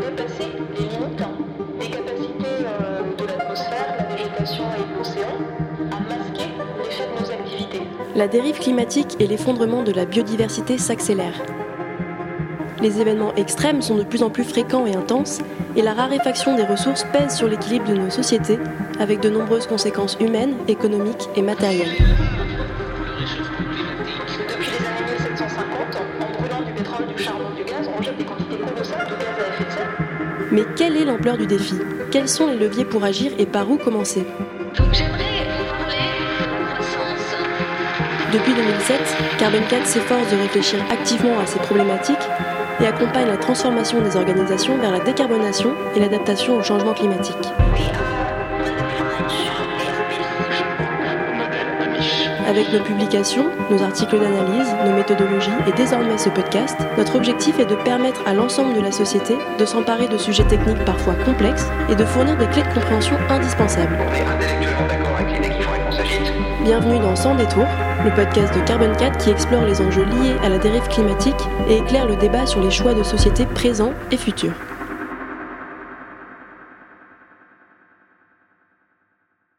dépasser les limites des capacités euh, de l'atmosphère, de la végétation et l'océan à masquer l'effet de nos activités. La dérive climatique et l'effondrement de la biodiversité s'accélèrent. Les événements extrêmes sont de plus en plus fréquents et intenses, et la raréfaction des ressources pèse sur l'équilibre de nos sociétés, avec de nombreuses conséquences humaines, économiques et matérielles. Depuis les années charbon, du gaz, on jette des quantités colossales de gaz à effet de serre. Mais quelle est l'ampleur du défi? Quels sont les leviers pour agir et par où commencer? Donc j'aimerais vous parler de croissance. Depuis 2007, Carbon 4 s'efforce de réfléchir activement à ces problématiques et accompagne la transformation des organisations vers la décarbonation et l'adaptation au changement climatique. Avec nos publications, nos articles d'analyse, nos méthodologies et désormais ce podcast, notre objectif est de permettre à l'ensemble de la société de s'emparer de sujets techniques parfois complexes et de fournir des clés de compréhension indispensables. On est intellectuellement d'accord avec l'idée qu'il faudrait qu'on s'agite. Bienvenue dans Sans détour, le podcast de Carbon 4 qui explore les enjeux liés à la dérive climatique et éclaire le débat sur les choix de société présents et futurs.